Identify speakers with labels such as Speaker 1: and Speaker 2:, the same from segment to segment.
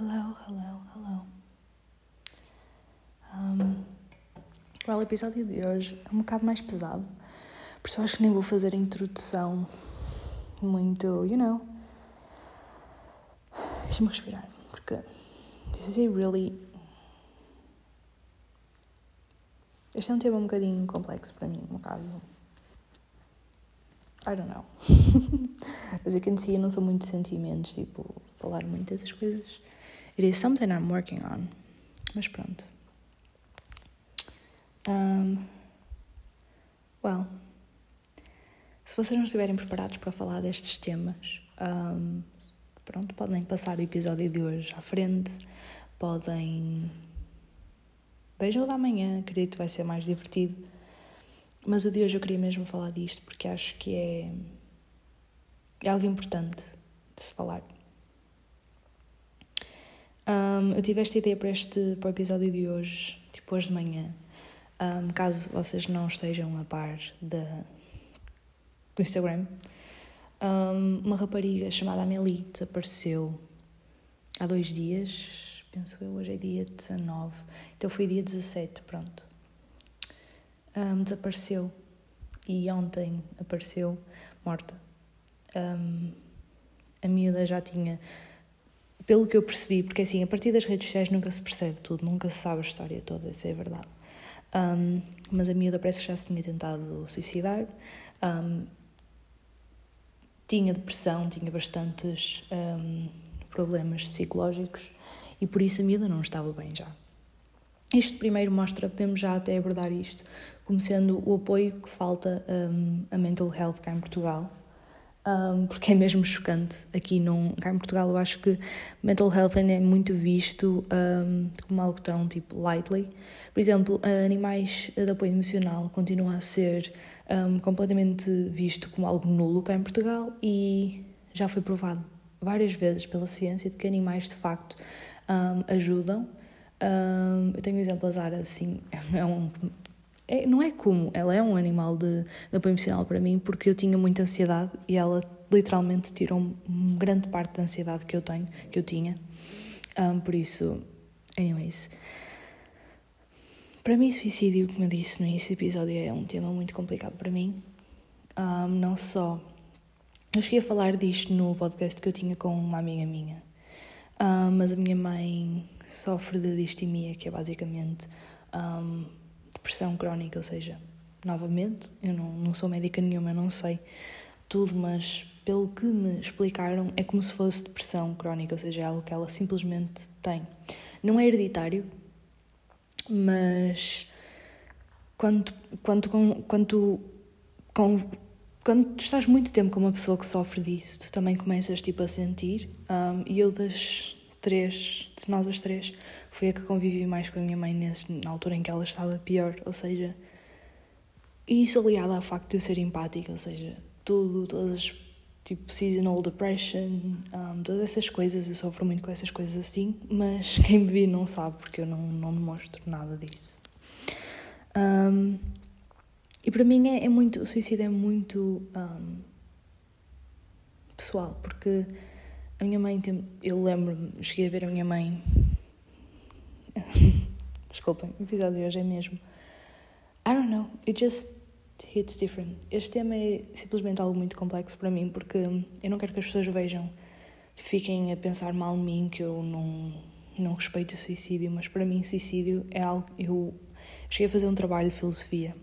Speaker 1: Hello, hello, hello. Um, well, o episódio de hoje é um bocado mais pesado, por isso acho que nem vou fazer a introdução muito, you know. Deixa-me respirar, porque this is really. Este é um tema um bocadinho complexo para mim, um bocado. I don't know. As you can see, eu não sou muito de sentimentos, tipo, falar muito dessas coisas. It is something I'm working on. Mas pronto. Um, well, se vocês não estiverem preparados para falar destes temas, um, pronto, podem passar o episódio de hoje à frente, podem. Vejam o da manhã, acredito que vai ser mais divertido. Mas o de hoje eu queria mesmo falar disto porque acho que é, é algo importante de se falar. Um, eu tive esta ideia para, este, para o episódio de hoje, tipo hoje de manhã. Um, caso vocês não estejam a par da, do Instagram, um, uma rapariga chamada Amelie desapareceu há dois dias, penso eu, hoje é dia 19, então foi dia 17, pronto. Um, desapareceu e ontem apareceu morta. Um, a miúda já tinha pelo que eu percebi, porque assim, a partir das redes sociais nunca se percebe tudo, nunca se sabe a história toda, isso é verdade. Um, mas a miúda parece que já se tinha tentado suicidar, um, tinha depressão, tinha bastantes um, problemas psicológicos e por isso a miúda não estava bem já. Isto primeiro mostra, podemos já até abordar isto, como sendo o apoio que falta a mental health cá em Portugal um, porque é mesmo chocante. Aqui num, cá em Portugal eu acho que mental health ainda é muito visto um, como algo tão tipo lightly. Por exemplo, animais de apoio emocional continua a ser um, completamente visto como algo nulo cá em Portugal e já foi provado várias vezes pela ciência de que animais de facto ajudam. eu tenho um exemplo, a Zara, assim, é um é, não é como, ela é um animal de, de apoio emocional para mim porque eu tinha muita ansiedade e ela literalmente tirou grande parte da ansiedade que eu tenho, que eu tinha. Um, por isso, anyways. Para mim, suicídio, como eu disse no início do episódio, é um tema muito complicado para mim. Um, não só. Eu cheguei a falar disto no podcast que eu tinha com uma amiga minha, um, mas a minha mãe sofre de distimia, que é basicamente depressão crónica, ou seja, novamente, eu não, não sou médica nenhuma, eu não sei tudo, mas pelo que me explicaram, é como se fosse depressão crónica, ou seja, é algo que ela simplesmente tem. Não é hereditário, mas quando, quando, quando, quando, quando tu estás muito tempo com uma pessoa que sofre disso, tu também começas tipo, a sentir. Um, e eu das três, de nós as três, foi a que convivi mais com a minha mãe nesse, na altura em que ela estava pior, ou seja, isso aliado ao facto de eu ser empática, ou seja, tudo, todas tipo seasonal depression, um, todas essas coisas, eu sofro muito com essas coisas assim, mas quem me viu não sabe porque eu não, não demonstro nada disso. Um, e para mim é, é, muito, o suicídio é muito um, pessoal, porque a minha mãe, tem, eu lembro-me, cheguei a ver a minha mãe Desculpem, o episódio de hoje é mesmo. I don't know, it just hits different. Este tema é simplesmente algo muito complexo para mim porque eu não quero que as pessoas vejam, fiquem a pensar mal em mim, que eu não, não respeito o suicídio, mas para mim, suicídio é algo. Eu cheguei a fazer um trabalho de filosofia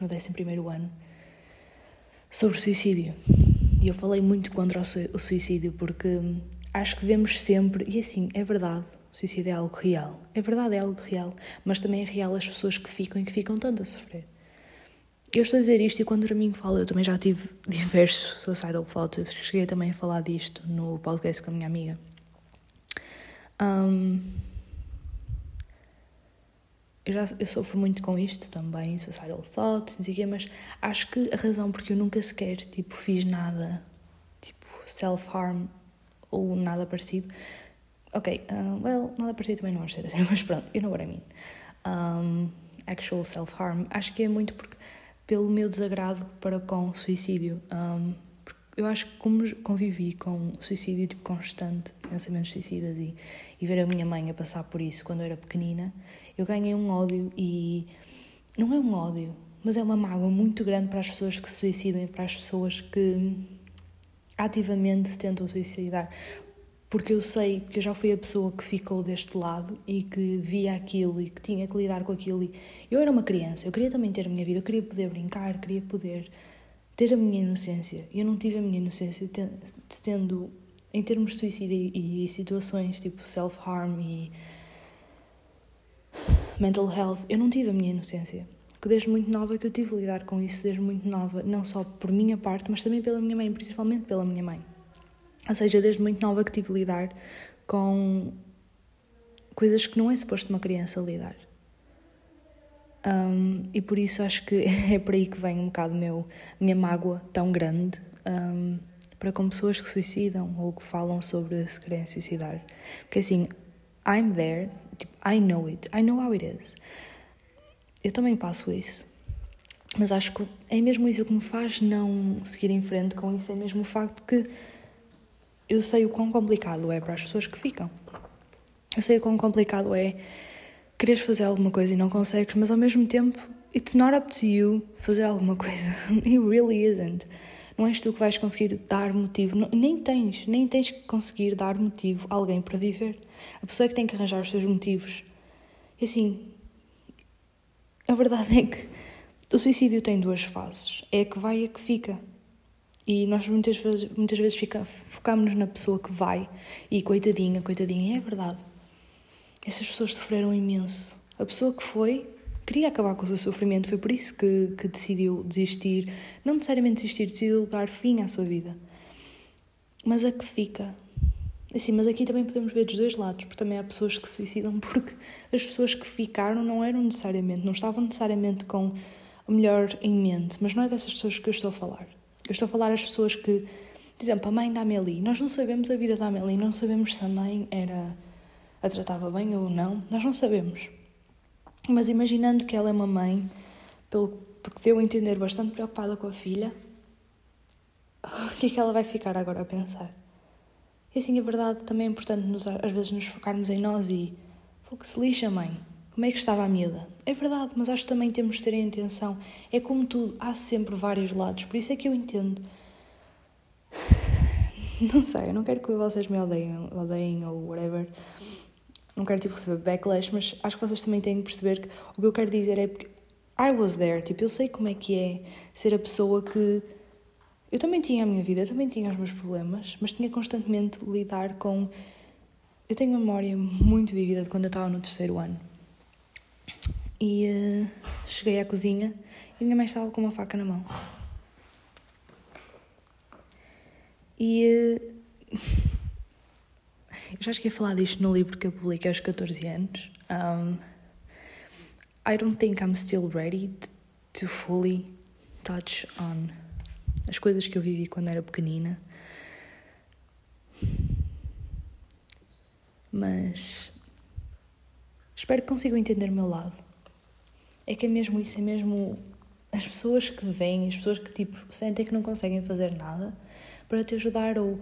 Speaker 1: no 11 ano sobre suicídio e eu falei muito contra o suicídio porque acho que vemos sempre, e assim, é verdade o suicídio é algo real. É verdade, é algo real. Mas também é real as pessoas que ficam e que ficam tanto a sofrer. Eu estou a dizer isto e quando para mim falo, eu também já tive diversos suicidal thoughts. Eu cheguei também a falar disto no podcast com a minha amiga. Um, eu, já, eu sofro muito com isto também, suicidal thoughts, não sei o quê, mas acho que a razão porque eu nunca sequer tipo, fiz nada, tipo self-harm ou nada parecido, Ok, uh, well, nada parecido também não vai ser assim, mas pronto, you know what I mean. Um, actual self-harm. Acho que é muito porque, pelo meu desagrado para com suicídio. Um, eu acho que como convivi com suicídio tipo, constante, pensamentos suicidas e, e ver a minha mãe a passar por isso quando eu era pequenina, eu ganhei um ódio e não é um ódio, mas é uma mágoa muito grande para as pessoas que se suicidam e para as pessoas que ativamente se tentam suicidar. Porque eu sei, porque eu já fui a pessoa que ficou deste lado e que via aquilo e que tinha que lidar com aquilo. E eu era uma criança, eu queria também ter a minha vida, eu queria poder brincar, queria poder ter a minha inocência. Eu não tive a minha inocência tendo, em termos de suicídio e, e situações tipo self-harm e mental health, eu não tive a minha inocência que desde muito nova que eu tive de lidar com isso, desde muito nova, não só por minha parte, mas também pela minha mãe, principalmente pela minha mãe. Ou seja, desde muito nova que tive de lidar com coisas que não é suposto uma criança lidar. Um, e por isso acho que é por aí que vem um bocado meu, minha mágoa tão grande um, para com pessoas que suicidam ou que falam sobre se querem suicidar. Porque assim, I'm there, tipo, I know it, I know how it is eu também passo isso. Mas acho que é mesmo isso que me faz não seguir em frente com isso, é mesmo o facto que eu sei o quão complicado é para as pessoas que ficam. Eu sei o quão complicado é quereres fazer alguma coisa e não consegues, mas ao mesmo tempo, it's not up to you fazer alguma coisa. It really isn't. Não és tu que vais conseguir dar motivo, nem tens, nem tens que conseguir dar motivo a alguém para viver. A pessoa é que tem que arranjar os seus motivos. E assim, a verdade é que o suicídio tem duas fases. É a que vai e a que fica. E nós muitas vezes, muitas vezes fica, focamos na pessoa que vai e coitadinha, coitadinha. É verdade. Essas pessoas sofreram imenso. A pessoa que foi queria acabar com o seu sofrimento, foi por isso que, que decidiu desistir. Não necessariamente desistir, decidiu dar fim à sua vida. Mas a que fica Assim, mas aqui também podemos ver dos dois lados, porque também há pessoas que se suicidam porque as pessoas que ficaram não eram necessariamente, não estavam necessariamente com o melhor em mente, mas não é dessas pessoas que eu estou a falar. Eu estou a falar as pessoas que, por exemplo, a mãe da Amélie, nós não sabemos a vida da Amélie, não sabemos se a mãe era a tratava bem ou não, nós não sabemos. Mas imaginando que ela é uma mãe, pelo que deu a entender, bastante preocupada com a filha, o que é que ela vai ficar agora a pensar? E assim, a verdade também é importante nos, às vezes nos focarmos em nós e. Pô, que se lixa, mãe. Como é que estava a miúda? É verdade, mas acho que também temos de ter em atenção. É como tudo, há sempre vários lados, por isso é que eu entendo. Não sei, eu não quero que vocês me odeiem, odeiem ou whatever. Não quero tipo receber backlash, mas acho que vocês também têm que perceber que o que eu quero dizer é porque I was there, tipo, eu sei como é que é ser a pessoa que eu também tinha a minha vida, eu também tinha os meus problemas, mas tinha constantemente lidar com. Eu tenho memória muito vívida de quando eu estava no terceiro ano. E uh, cheguei à cozinha e minha mãe estava com uma faca na mão. E. Uh, eu já cheguei a falar disto no livro que eu publiquei aos 14 anos. Um, I don't think I'm still ready to fully touch on as coisas que eu vivi quando era pequenina. Mas espero que consigam entender o meu lado. É que é mesmo isso, é mesmo as pessoas que vêm, as pessoas que tipo sentem que não conseguem fazer nada para te ajudar ou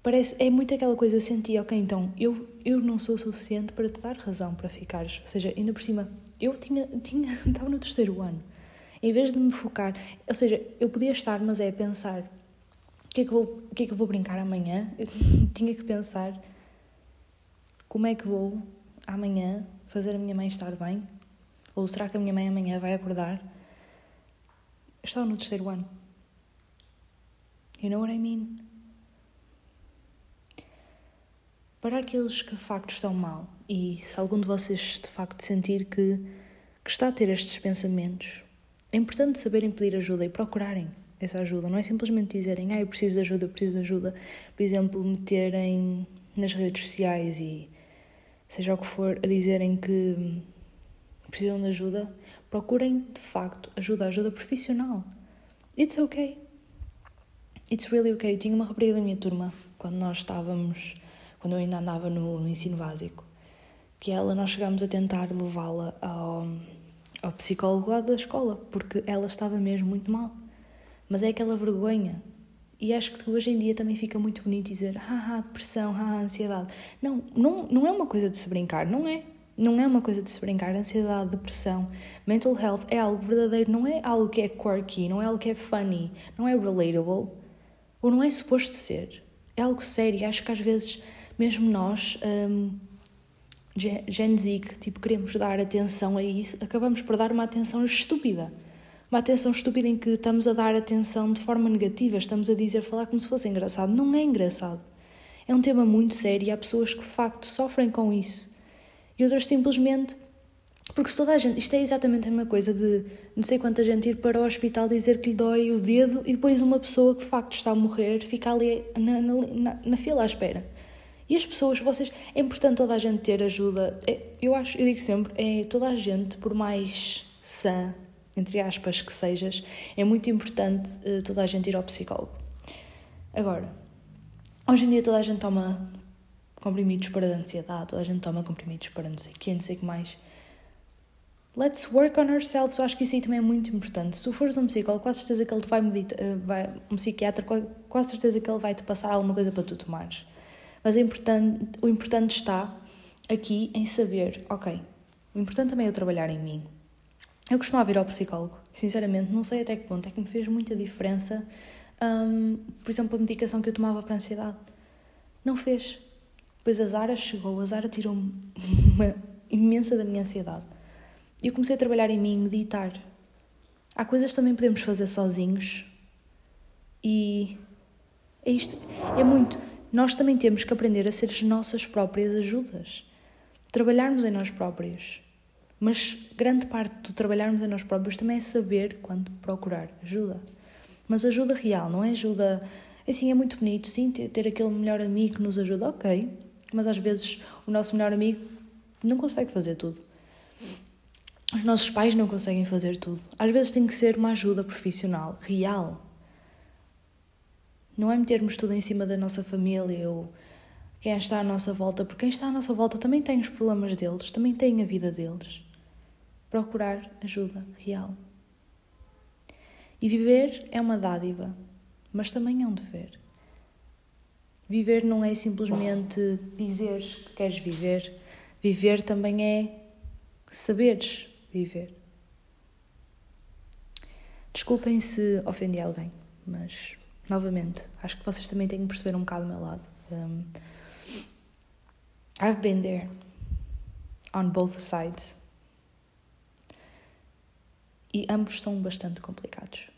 Speaker 1: parece é muito aquela coisa eu senti, ok, então eu eu não sou suficiente para te dar razão para ficares, ou seja, ainda por cima eu tinha tinha estava no terceiro ano em vez de me focar, ou seja, eu podia estar, mas é pensar o que é que vou, o que é que vou brincar amanhã? Eu tinha que pensar como é que vou amanhã fazer a minha mãe estar bem? Ou será que a minha mãe amanhã vai acordar? Estava no terceiro ano. You know what I mean? Para aqueles que de facto estão mal, e se algum de vocês de facto sentir que, que está a ter estes pensamentos, é importante saberem pedir ajuda e procurarem essa ajuda. Não é simplesmente dizerem, ah, eu preciso de ajuda, eu preciso de ajuda. Por exemplo, meterem nas redes sociais e seja o que for, a dizerem que precisam de ajuda. Procurem, de facto, ajuda, ajuda profissional. It's okay. It's really okay. Eu tinha uma rapariga da minha turma, quando nós estávamos, quando eu ainda andava no ensino básico, que ela, nós chegámos a tentar levá-la ao ao psicólogo lá da escola, porque ela estava mesmo muito mal. Mas é aquela vergonha. E acho que hoje em dia também fica muito bonito dizer haha, depressão, haha, ansiedade. Não, não, não é uma coisa de se brincar, não é. Não é uma coisa de se brincar. Ansiedade, depressão, mental health é algo verdadeiro, não é algo que é quirky, não é algo que é funny, não é relatable, ou não é suposto ser. É algo sério. Acho que às vezes, mesmo nós, um, Gen Z, que tipo, queremos dar atenção a isso, acabamos por dar uma atenção estúpida uma atenção estúpida em que estamos a dar atenção de forma negativa, estamos a dizer, falar como se fosse engraçado. Não é engraçado. É um tema muito sério e há pessoas que de facto sofrem com isso. E outras simplesmente. Porque se toda a gente. Isto é exatamente a mesma coisa de não sei quanta gente ir para o hospital dizer que lhe dói o dedo e depois uma pessoa que de facto está a morrer fica ali na, na, na fila à espera. E as pessoas, vocês. É importante toda a gente ter ajuda. É, eu acho, eu digo sempre, é toda a gente, por mais sã entre aspas, que sejas, é muito importante uh, toda a gente ir ao psicólogo. Agora, hoje em dia toda a gente toma comprimidos para a ansiedade, toda a gente toma comprimidos para não sei o não sei o que mais. Let's work on ourselves. Eu acho que isso aí também é muito importante. Se fores um psicólogo, com certeza que ele vai meditar, eh, vai, um psiquiatra, a certeza que ele vai te passar alguma coisa para tu tomares. Mas é importante, o importante está aqui em saber, ok, o importante também é eu trabalhar em mim. Eu costumava ir ao psicólogo, sinceramente, não sei até que ponto é que me fez muita diferença, um, por exemplo, a medicação que eu tomava para a ansiedade. Não fez. Depois a Zara chegou, a Zara tirou-me uma imensa da minha ansiedade. E eu comecei a trabalhar em mim, meditar. Há coisas que também podemos fazer sozinhos e é isto, é muito. Nós também temos que aprender a ser as nossas próprias ajudas, trabalharmos em nós próprios. Mas grande parte do trabalharmos em nós próprios também é saber quando procurar ajuda. Mas ajuda real, não é ajuda. Assim, é muito bonito, sim, ter aquele melhor amigo que nos ajuda, ok. Mas às vezes o nosso melhor amigo não consegue fazer tudo. Os nossos pais não conseguem fazer tudo. Às vezes tem que ser uma ajuda profissional, real. Não é metermos tudo em cima da nossa família ou quem está à nossa volta, porque quem está à nossa volta também tem os problemas deles, também tem a vida deles procurar ajuda real. E viver é uma dádiva, mas também é um dever. Viver não é simplesmente dizeres que queres viver, viver também é saberes viver. Desculpem se ofendi alguém, mas novamente, acho que vocês também têm que perceber um bocado o meu lado. Um, I've been there on both sides e ambos são bastante complicados.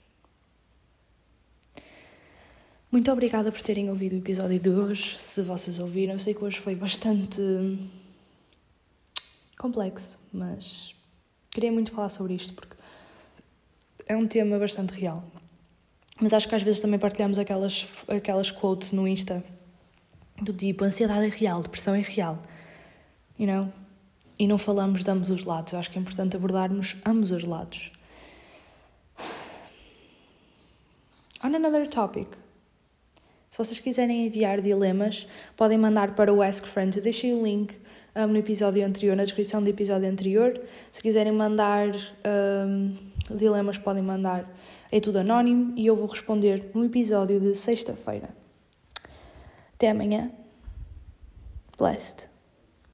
Speaker 1: Muito obrigada por terem ouvido o episódio de hoje. Se vocês ouviram, eu sei que hoje foi bastante complexo, mas queria muito falar sobre isto porque é um tema bastante real. Mas acho que às vezes também partilhamos aquelas, aquelas quotes no Insta do tipo ansiedade é real, depressão é real. You know? E não falamos de ambos os lados. Eu acho que é importante abordarmos ambos os lados. On another topic. Se vocês quiserem enviar dilemas, podem mandar para o Ask Friends. Eu deixei o link um, no episódio anterior, na descrição do episódio anterior. Se quiserem mandar um, dilemas, podem mandar. É tudo anónimo e eu vou responder no episódio de sexta-feira. Até amanhã. Blessed.